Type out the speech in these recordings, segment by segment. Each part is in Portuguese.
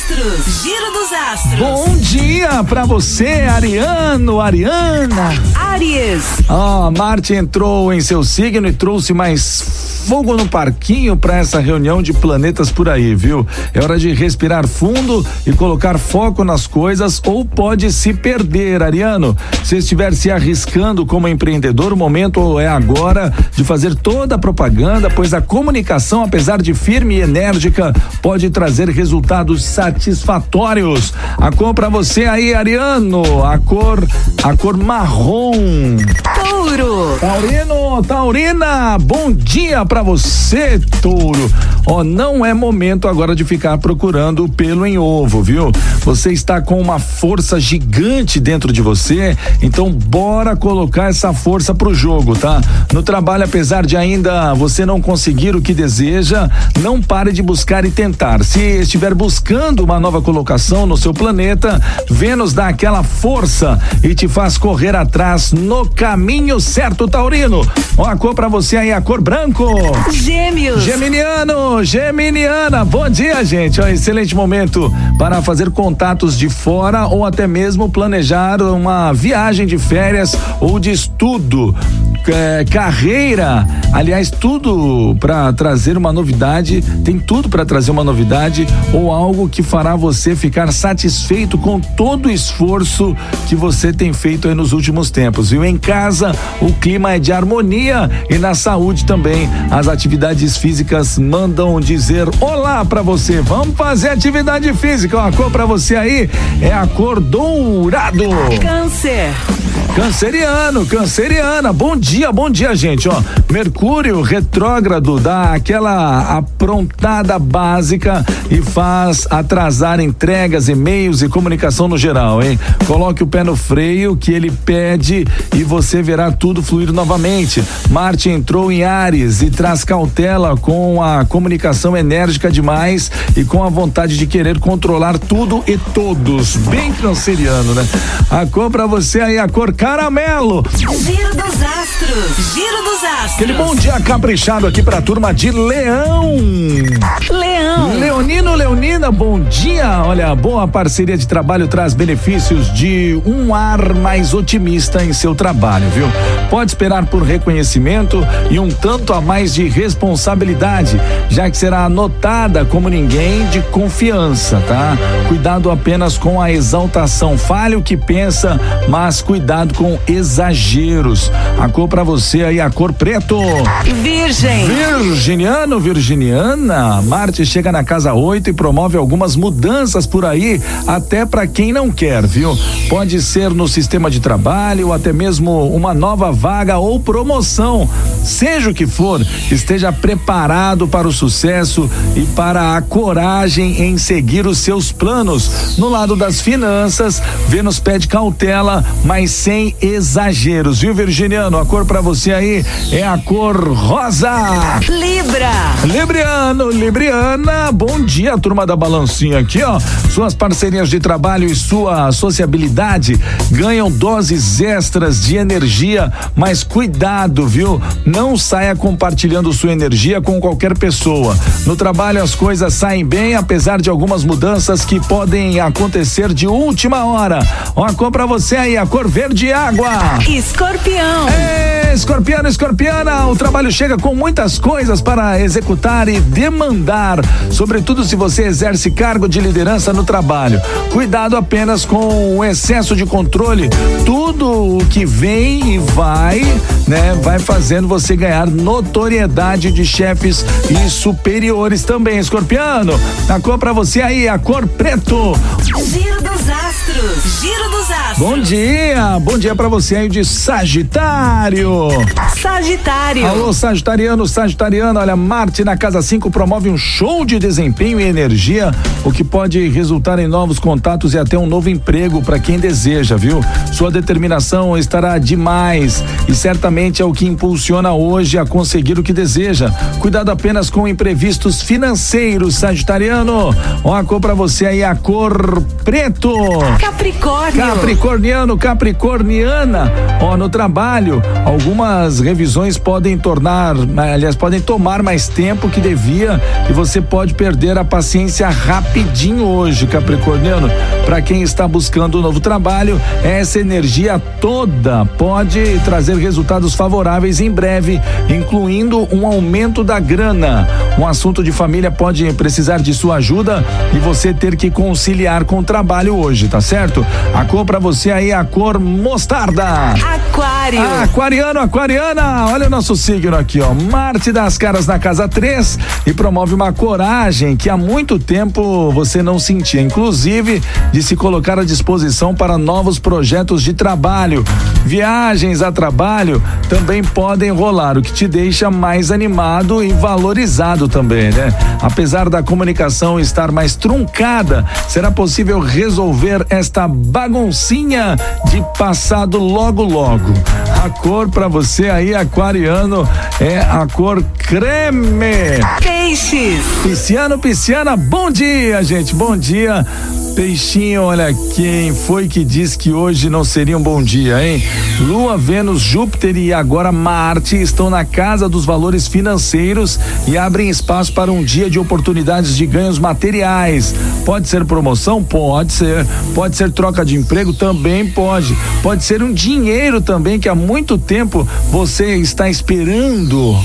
astros. Giro dos astros. Bom dia pra você, Ariano, Ariana. Aries. Ah, Marte entrou em seu signo e trouxe mais fogo no parquinho para essa reunião de planetas por aí, viu? É hora de respirar fundo e colocar foco nas coisas ou pode se perder, Ariano. Se estiver se arriscando como empreendedor, o momento é agora de fazer toda a propaganda, pois a comunicação, apesar de firme e enérgica, pode trazer resultados satisfatórios. A cor para você aí, Ariano, a cor, a cor marrom. Touro. Taurino, Taurina, bom dia para você, Touro. Ó, não é momento agora de ficar procurando pelo em ovo, viu? Você está com uma força gigante dentro de você, então bora colocar essa força pro jogo, tá? No trabalho, apesar de ainda você não conseguir o que deseja, não pare de buscar e tentar. Se estiver buscando uma nova colocação no seu planeta, Vênus dá aquela força e te faz correr atrás no caminho certo, Taurino. Ó, a cor pra você aí, a cor branco. Gêmeos. Geminiano, Geminiana, bom dia, gente. Ó, excelente momento para fazer contatos de fora ou até mesmo planejar uma viagem de férias ou de estudo. É, carreira, aliás, tudo para trazer uma novidade, tem tudo para trazer uma novidade ou algo que fará você ficar satisfeito com todo o esforço que você tem feito aí nos últimos tempos, viu? Em casa, o clima é de harmonia e na saúde também. As atividades físicas mandam dizer olá para você. Vamos fazer atividade física. Ó, a cor para você aí é a cor dourado. Câncer. Canceriano, canceriana, bom dia, bom dia, gente, ó. Mercúrio retrógrado dá aquela aprontada básica e faz atrasar entregas, e-mails e comunicação no geral, hein? Coloque o pé no freio que ele pede e você verá tudo fluir novamente. Marte entrou em Ares e traz cautela com a comunicação enérgica demais e com a vontade de querer controlar tudo e todos. Bem canceriano, né? A cor pra você aí, a cor caramelo. Giro dos astros. Giro dos astros. Aquele bom dia caprichado aqui pra turma de Leão. Leão. Leonino, Leonina, bom dia. Olha, boa parceria de trabalho traz benefícios de um ar mais otimista em seu trabalho, viu? Pode esperar por reconhecimento e um tanto a mais de responsabilidade, já que será anotada como ninguém de confiança, tá? Cuidado apenas com a exaltação. Fale o que pensa, mas cuidado com exageros. A cor pra você aí, a cor preto. Virgem. Virginiano, Virginiana, Marte chega na casa 8 e promove algumas mudanças por aí, até para quem não quer, viu? Pode ser no sistema de trabalho ou até mesmo uma nova vaga ou promoção. Seja o que for, esteja preparado para o sucesso e para a coragem em seguir os seus planos. No lado das finanças, Vênus pede cautela, mas sem exageros, viu, Virginiano? A cor para você aí é a cor rosa. Libra. Libriano, Libriana, bom dia, turma da Balancinha aqui, ó. Suas parcerias de trabalho e sua sociabilidade ganham doses extras de energia, mas cuidado, viu? Não saia compartilhando sua energia com qualquer pessoa. No trabalho as coisas saem bem, apesar de algumas mudanças que podem acontecer de última hora. Ó, a cor pra você aí, a cor verde água. Escorpião. Ei, escorpiano, escorpiana, o trabalho chega com muitas coisas para executar e demandar, sobretudo se você exerce cargo de liderança no trabalho. Cuidado apenas com o excesso de controle. Tudo o que vem e vai, né, vai fazendo você ganhar notoriedade de chefes e superiores também, escorpiano. A cor pra você aí, a cor preto. Giro dos astros. Giro dos astros. Bom dia, bom dia pra você aí de Sagitário. Sagitário. Alô, Sagitariano, Sagitariano, olha, Marte na Casa 5 promove um show de desempenho e energia, o que pode resultar em novos contatos e até um novo emprego para quem deseja, viu? Sua determinação estará demais e certamente é o que impulsiona hoje a conseguir o que deseja. Cuidado apenas com imprevistos financeiros, Sagitariano. Ó, a cor para você aí, a cor preto. Capricórnio. Capricorniano, Capricorniana. Ó, no trabalho, algumas revisões podem tornar, aliás, podem tomar mais tempo que devia e você pode perder a paciência rapidinho hoje, Capricorniano. Para quem está buscando um novo trabalho, essa energia toda pode trazer resultados favoráveis em breve, incluindo um aumento da grana. Um assunto de família pode precisar de sua ajuda e você ter que conciliar com o trabalho hoje, tá certo? A cor para você aí é a cor mostarda. Aquário. Aquariano, aquariana, olha o nosso signo aqui, ó. Marte das caras na casa 3 e promove uma coragem que há muito tempo você não sentia, inclusive de se colocar à disposição para novos projetos de trabalho. Viagens a trabalho também podem rolar, o que te deixa mais animado e valorizado também, né? Apesar da comunicação estar mais truncada, será possível resolver esta baguncinha de passado logo logo. A cor para você aí, aquariano, é a cor creme. Peixes. Pisciano, pisciana, bom dia, gente, bom dia. Peixinho, olha quem foi que disse que hoje não seria um bom dia, hein? Lua, Vênus, Júpiter e agora Marte estão na casa dos valores financeiros e abrem espaço para um dia de oportunidades de ganhos materiais. Pode ser promoção? Pode ser. Pode ser troca de emprego? Também pode. Pode ser um dinheiro também que há muito tempo você está esperando.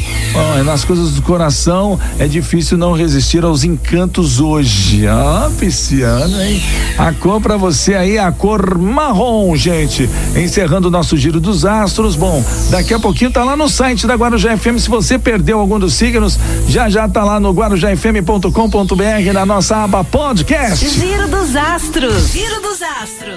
Nas coisas do coração é difícil não resistir aos encantos hoje. Ah, pisciano, hein? A cor para você aí é a cor marrom, gente. Encerrando o nosso giro dos astros. Bom, daqui a pouquinho tá lá no site da Guarujá FM. Se você perdeu algum dos signos, já já tá lá no guarujafm.com.br na nossa aba podcast. Giro dos astros. Giro dos astros.